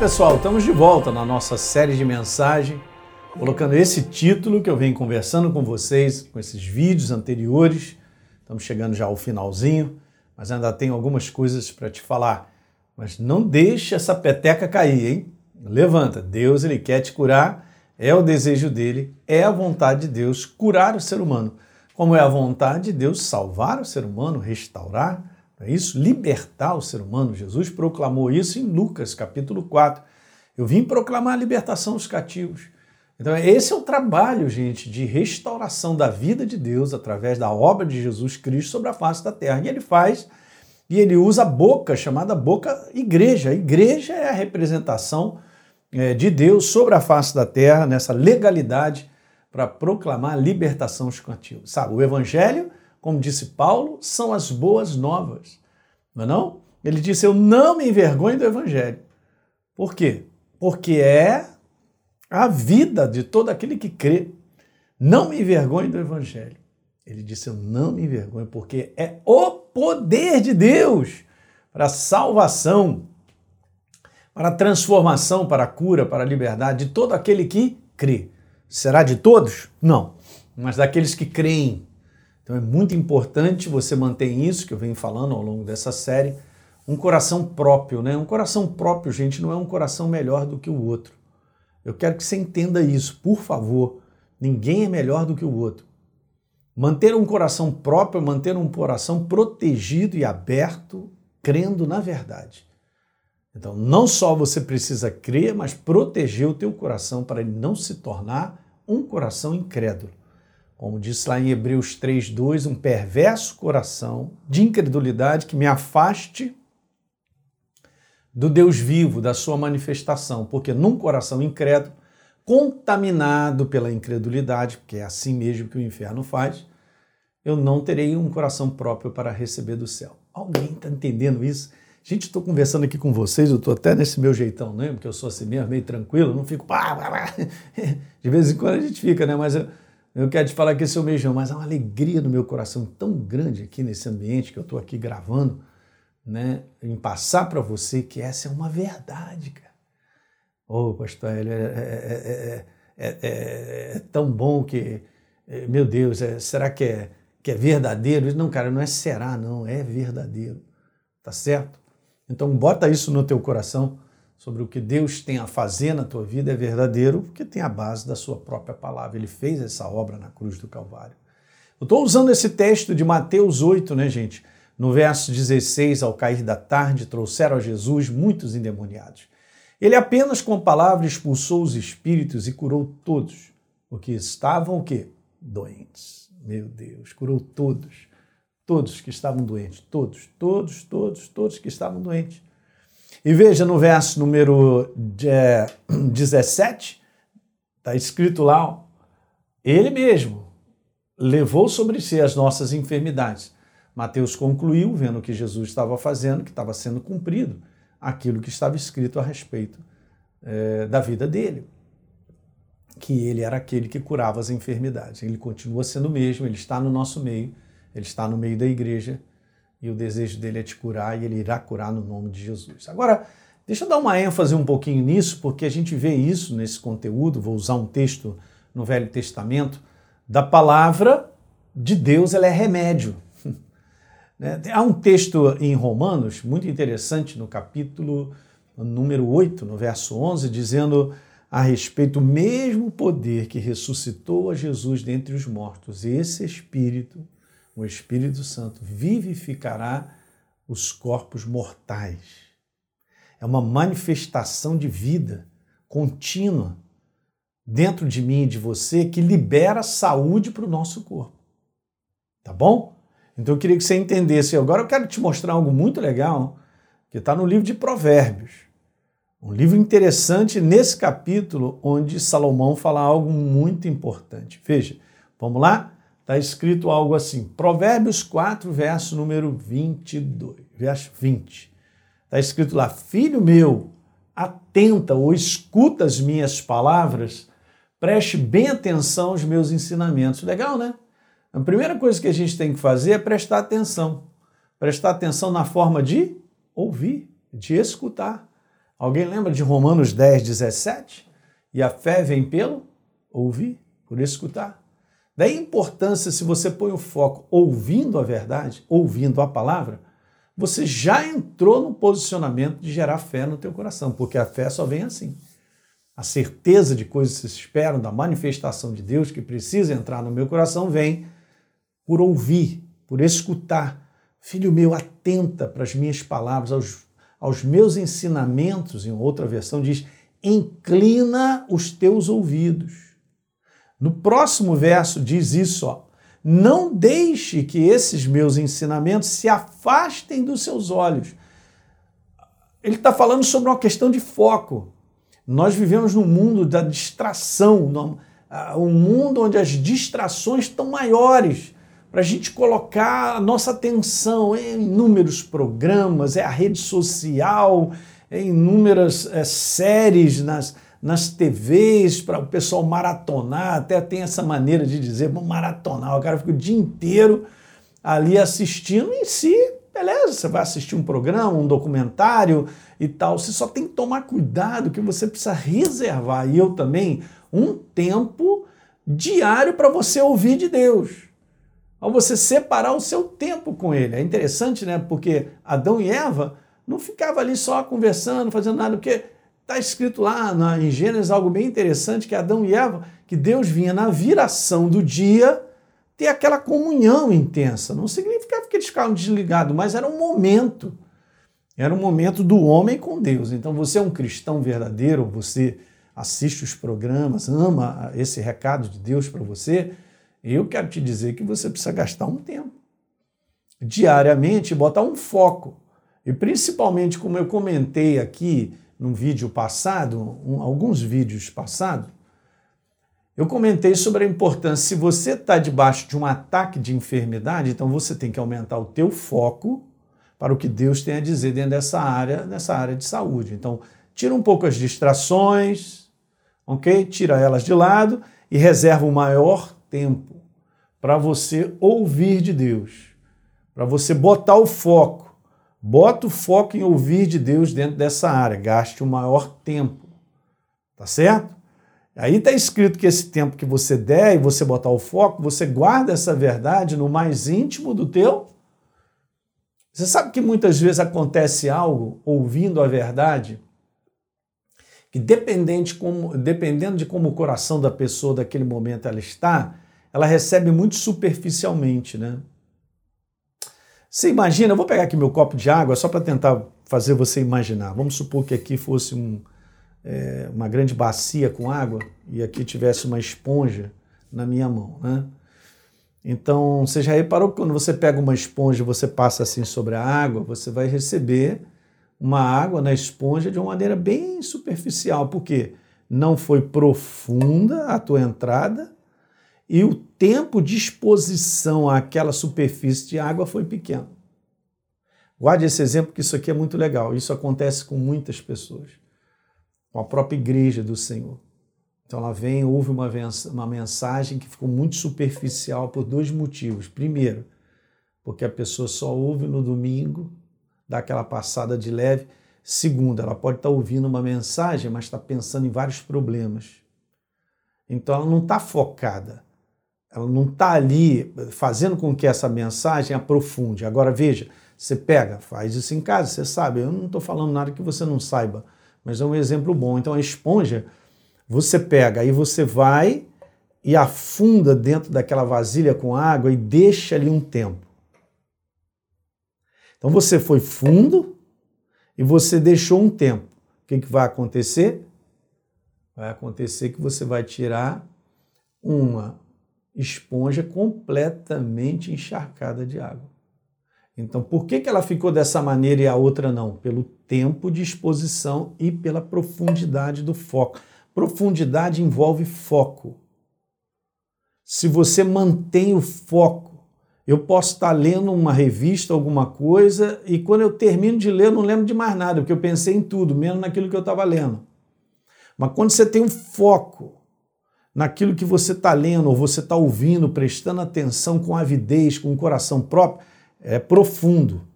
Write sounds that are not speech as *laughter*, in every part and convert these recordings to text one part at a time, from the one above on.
pessoal, estamos de volta na nossa série de mensagem, colocando esse título que eu venho conversando com vocês, com esses vídeos anteriores. Estamos chegando já ao finalzinho, mas ainda tenho algumas coisas para te falar. Mas não deixe essa peteca cair, hein? Levanta. Deus, ele quer te curar, é o desejo dele, é a vontade de Deus curar o ser humano. Como é a vontade de Deus salvar o ser humano, restaurar, é isso? Libertar o ser humano. Jesus proclamou isso em Lucas, capítulo 4. Eu vim proclamar a libertação dos cativos. Então, esse é o trabalho, gente, de restauração da vida de Deus através da obra de Jesus Cristo sobre a face da terra. E ele faz, e ele usa a boca, chamada boca igreja. A igreja é a representação é, de Deus sobre a face da terra, nessa legalidade, para proclamar a libertação dos cativos. Sabe, o evangelho como disse Paulo, são as boas novas. Não é não? Ele disse: Eu não me envergonho do Evangelho. Por quê? Porque é a vida de todo aquele que crê. Não me envergonho do Evangelho. Ele disse: Eu não me envergonho, porque é o poder de Deus para a salvação, para a transformação, para a cura, para a liberdade de todo aquele que crê. Será de todos? Não, mas daqueles que creem então é muito importante você manter isso que eu venho falando ao longo dessa série, um coração próprio, né? Um coração próprio, gente, não é um coração melhor do que o outro. Eu quero que você entenda isso, por favor. Ninguém é melhor do que o outro. Manter um coração próprio, manter um coração protegido e aberto, crendo na verdade. Então, não só você precisa crer, mas proteger o teu coração para ele não se tornar um coração incrédulo como diz lá em Hebreus 3:2, um perverso coração de incredulidade que me afaste do Deus vivo, da sua manifestação, porque num coração incrédulo, contaminado pela incredulidade, porque é assim mesmo que o inferno faz, eu não terei um coração próprio para receber do céu. Alguém está entendendo isso? Gente, estou conversando aqui com vocês, eu estou até nesse meu jeitão, né? Porque eu sou assim mesmo, meio tranquilo, não fico. *laughs* De vez em quando a gente fica, né? Mas eu, eu quero te falar que esse é o beijão, mas há uma alegria no meu coração tão grande aqui nesse ambiente que eu estou aqui gravando, né, em passar para você que essa é uma verdade, cara. Ô, oh, pastor, é, é, é, é, tão bom que, meu Deus, será que é, que é verdadeiro? Não, cara, não é será, não, é verdadeiro, tá certo? Então bota isso no teu coração sobre o que Deus tem a fazer na tua vida é verdadeiro, porque tem a base da sua própria palavra. Ele fez essa obra na cruz do Calvário. Eu estou usando esse texto de Mateus 8, né, gente? No verso 16, ao cair da tarde, trouxeram a Jesus muitos endemoniados. Ele apenas com a palavra expulsou os espíritos e curou todos, porque estavam o quê? Doentes. Meu Deus, curou todos. Todos que estavam doentes, todos, todos, todos, todos que estavam doentes. E veja no verso número 17, está escrito lá, ele mesmo levou sobre si as nossas enfermidades. Mateus concluiu, vendo o que Jesus estava fazendo, que estava sendo cumprido aquilo que estava escrito a respeito é, da vida dele. Que ele era aquele que curava as enfermidades. Ele continua sendo o mesmo, ele está no nosso meio, ele está no meio da igreja e o desejo dele é te curar e ele irá curar no nome de Jesus. Agora, deixa eu dar uma ênfase um pouquinho nisso, porque a gente vê isso nesse conteúdo, vou usar um texto no Velho Testamento, da palavra de Deus, ela é remédio. *laughs* Né? Há um texto em Romanos muito interessante no capítulo número 8, no verso 11, dizendo a respeito do mesmo poder que ressuscitou a Jesus dentre os mortos, esse Espírito o Espírito Santo vivificará os corpos mortais. É uma manifestação de vida contínua dentro de mim e de você que libera saúde para o nosso corpo. Tá bom? Então eu queria que você entendesse. Agora eu quero te mostrar algo muito legal que está no livro de Provérbios. Um livro interessante nesse capítulo onde Salomão fala algo muito importante. Veja, vamos lá? Está escrito algo assim, Provérbios 4, verso número 22, verso 20. Está escrito lá, filho meu, atenta ou escuta as minhas palavras, preste bem atenção aos meus ensinamentos. Legal, né? A primeira coisa que a gente tem que fazer é prestar atenção. Prestar atenção na forma de ouvir, de escutar. Alguém lembra de Romanos 10, 17? E a fé vem pelo ouvir, por escutar. Daí a importância, se você põe o foco ouvindo a verdade, ouvindo a palavra, você já entrou no posicionamento de gerar fé no teu coração, porque a fé só vem assim. A certeza de coisas que se esperam, da manifestação de Deus que precisa entrar no meu coração, vem por ouvir, por escutar. Filho meu, atenta para as minhas palavras, aos, aos meus ensinamentos, em outra versão diz, inclina os teus ouvidos. No próximo verso diz isso, ó, não deixe que esses meus ensinamentos se afastem dos seus olhos. Ele está falando sobre uma questão de foco. Nós vivemos num mundo da distração, um mundo onde as distrações estão maiores para a gente colocar a nossa atenção em inúmeros programas, é a rede social, em inúmeras é, séries nas, nas TVs para o pessoal maratonar, até tem essa maneira de dizer, vamos maratonar, o cara fica o dia inteiro ali assistindo em si, beleza, você vai assistir um programa, um documentário e tal, você só tem que tomar cuidado que você precisa reservar, e eu também, um tempo diário para você ouvir de Deus ao você separar o seu tempo com ele. É interessante, né? Porque Adão e Eva não ficavam ali só conversando, fazendo nada, porque está escrito lá na, em Gênesis algo bem interessante, que Adão e Eva, que Deus vinha na viração do dia ter aquela comunhão intensa. Não significava que eles ficavam desligados, mas era um momento. Era um momento do homem com Deus. Então você é um cristão verdadeiro, você assiste os programas, ama esse recado de Deus para você, eu quero te dizer que você precisa gastar um tempo diariamente, botar um foco. E principalmente, como eu comentei aqui num vídeo passado, um, alguns vídeos passados, eu comentei sobre a importância, se você está debaixo de um ataque de enfermidade, então você tem que aumentar o teu foco para o que Deus tem a dizer dentro dessa área, nessa área de saúde. Então, tira um pouco as distrações, ok? Tira elas de lado e reserva o maior tempo para você ouvir de Deus, para você botar o foco. Bota o foco em ouvir de Deus dentro dessa área, gaste o maior tempo. Tá certo? Aí está escrito que esse tempo que você der e você botar o foco, você guarda essa verdade no mais íntimo do teu. Você sabe que muitas vezes acontece algo ouvindo a verdade que dependente como, dependendo de como o coração da pessoa daquele momento ela está, ela recebe muito superficialmente, né? Você imagina, eu vou pegar aqui meu copo de água só para tentar fazer você imaginar. Vamos supor que aqui fosse um, é, uma grande bacia com água e aqui tivesse uma esponja na minha mão, né? Então, você já reparou que quando você pega uma esponja e você passa assim sobre a água, você vai receber uma água na esponja de uma maneira bem superficial, porque não foi profunda a tua entrada e o tempo de exposição àquela superfície de água foi pequeno. Guarde esse exemplo, que isso aqui é muito legal. Isso acontece com muitas pessoas, com a própria igreja do Senhor. Então ela vem, ouve uma, uma mensagem que ficou muito superficial por dois motivos. Primeiro, porque a pessoa só ouve no domingo, dá aquela passada de leve. Segundo, ela pode estar ouvindo uma mensagem, mas está pensando em vários problemas. Então ela não está focada ela não está ali fazendo com que essa mensagem aprofunde. Agora veja, você pega, faz isso em casa, você sabe. Eu não estou falando nada que você não saiba, mas é um exemplo bom. Então a esponja, você pega, aí você vai e afunda dentro daquela vasilha com água e deixa ali um tempo. Então você foi fundo e você deixou um tempo. O que, que vai acontecer? Vai acontecer que você vai tirar uma esponja completamente encharcada de água. Então, por que, que ela ficou dessa maneira e a outra não? Pelo tempo de exposição e pela profundidade do foco. Profundidade envolve foco. Se você mantém o foco, eu posso estar lendo uma revista, alguma coisa, e quando eu termino de ler, eu não lembro de mais nada, porque eu pensei em tudo, menos naquilo que eu estava lendo. Mas quando você tem um foco, naquilo que você está lendo ou você está ouvindo, prestando atenção com avidez, com o coração próprio, é profundo.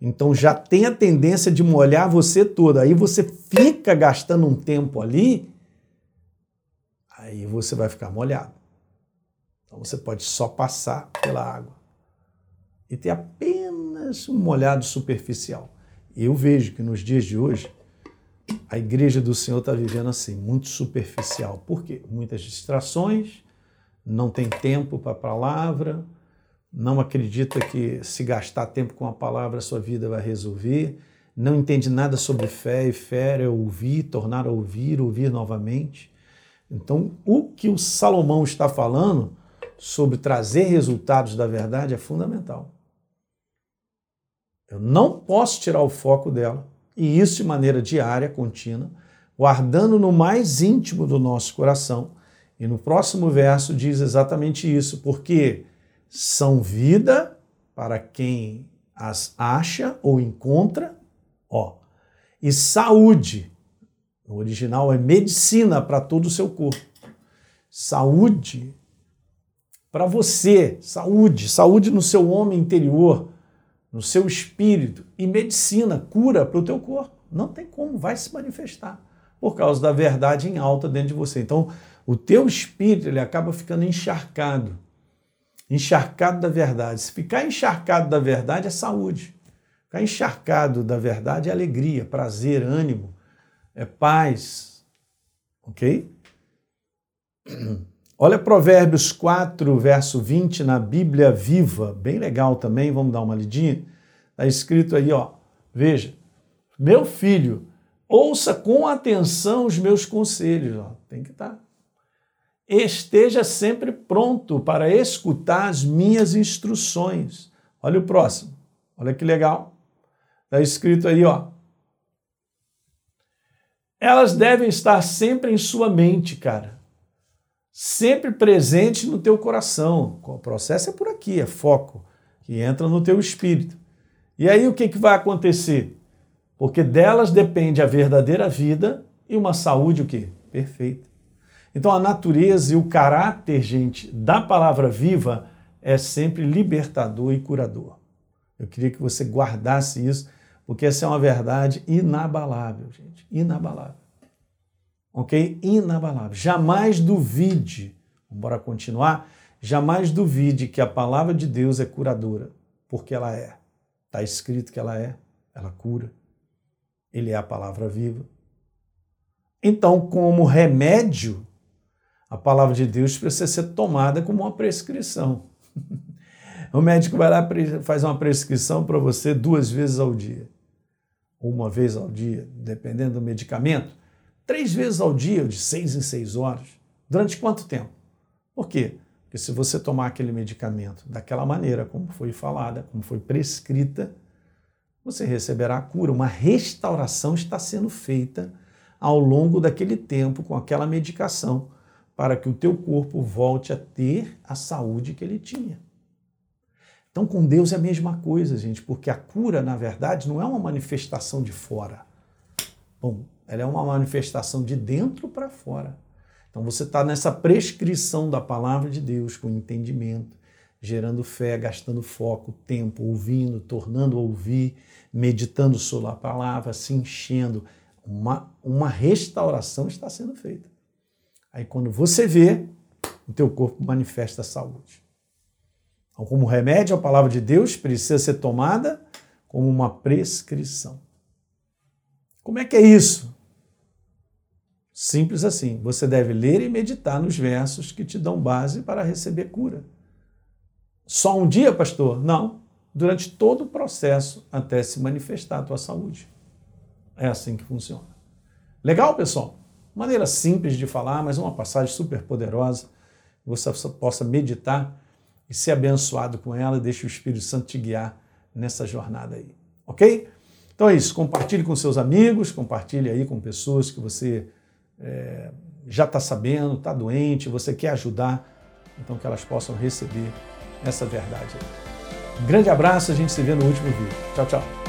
Então já tem a tendência de molhar você toda. Aí você fica gastando um tempo ali, aí você vai ficar molhado. Então você pode só passar pela água e ter apenas um molhado superficial. Eu vejo que nos dias de hoje a igreja do Senhor está vivendo assim, muito superficial. Por quê? Muitas distrações, não tem tempo para a palavra, não acredita que se gastar tempo com a palavra a sua vida vai resolver, não entende nada sobre fé e fé é ouvir, tornar a ouvir, ouvir novamente. Então, o que o Salomão está falando sobre trazer resultados da verdade é fundamental. Eu não posso tirar o foco dela, e isso de maneira diária, contínua, guardando no mais íntimo do nosso coração. E no próximo verso diz exatamente isso, porque são vida para quem as acha ou encontra, ó, e saúde. No original é medicina para todo o seu corpo. Saúde para você, saúde, saúde no seu homem interior, no seu espírito e medicina, cura para o teu corpo. Não tem como, vai se manifestar por causa da verdade em alta dentro de você. Então, o teu espírito ele acaba ficando encharcado encharcado da verdade. Se ficar encharcado da verdade é saúde. Ficar encharcado da verdade é alegria, prazer, ânimo, é paz. Ok? *clears throat* Olha Provérbios 4, verso 20 na Bíblia Viva, bem legal também, vamos dar uma lidinha. Está escrito aí, ó. Veja, meu filho, ouça com atenção os meus conselhos. Ó. Tem que estar. Tá esteja sempre pronto para escutar as minhas instruções. Olha o próximo. Olha que legal. Está escrito aí, ó. Elas devem estar sempre em sua mente, cara. Sempre presente no teu coração. O processo é por aqui, é foco, que entra no teu espírito. E aí o que, que vai acontecer? Porque delas depende a verdadeira vida e uma saúde o quê? Perfeita. Então, a natureza e o caráter, gente, da palavra viva é sempre libertador e curador. Eu queria que você guardasse isso, porque essa é uma verdade inabalável, gente. Inabalável. Ok? Inabalável. Jamais duvide, bora continuar, jamais duvide que a palavra de Deus é curadora, porque ela é. Está escrito que ela é, ela cura. Ele é a palavra viva. Então, como remédio a palavra de Deus precisa ser tomada como uma prescrição. *laughs* O médico vai lá faz uma prescrição para você duas vezes ao dia, ou uma vez ao dia, dependendo do medicamento, três vezes ao dia, de seis em seis horas. Durante quanto tempo? Por quê? Porque se você tomar aquele medicamento daquela maneira, como foi falada, como foi prescrita, você receberá a cura. Uma restauração está sendo feita ao longo daquele tempo com aquela medicação para que o teu corpo volte a ter a saúde que ele tinha. Então, com Deus é a mesma coisa, gente, porque a cura, na verdade, não é uma manifestação de fora. Bom, ela é uma manifestação de dentro para fora. Então, você está nessa prescrição da palavra de Deus com entendimento, gerando fé, gastando foco, tempo, ouvindo, tornando a ouvir, meditando sobre a palavra, se enchendo. Uma, uma restauração está sendo feita. Aí quando você vê, o teu corpo manifesta a saúde. Então, como remédio, a palavra de Deus precisa ser tomada como uma prescrição. Como é que é isso? Simples assim. Você deve ler e meditar nos versos que te dão base para receber cura. Só um dia, pastor? Não. Durante todo o processo até se manifestar a tua saúde. É assim que funciona. Legal, pessoal? Maneira simples de falar, mas uma passagem super poderosa. Você possa meditar e ser abençoado com ela deixe o Espírito Santo te guiar nessa jornada aí. Ok? Então é isso. Compartilhe com seus amigos, compartilhe aí com pessoas que você é, já está sabendo, está doente, você quer ajudar, então que elas possam receber essa verdade. Um grande abraço, a gente se vê no último vídeo. Tchau, tchau.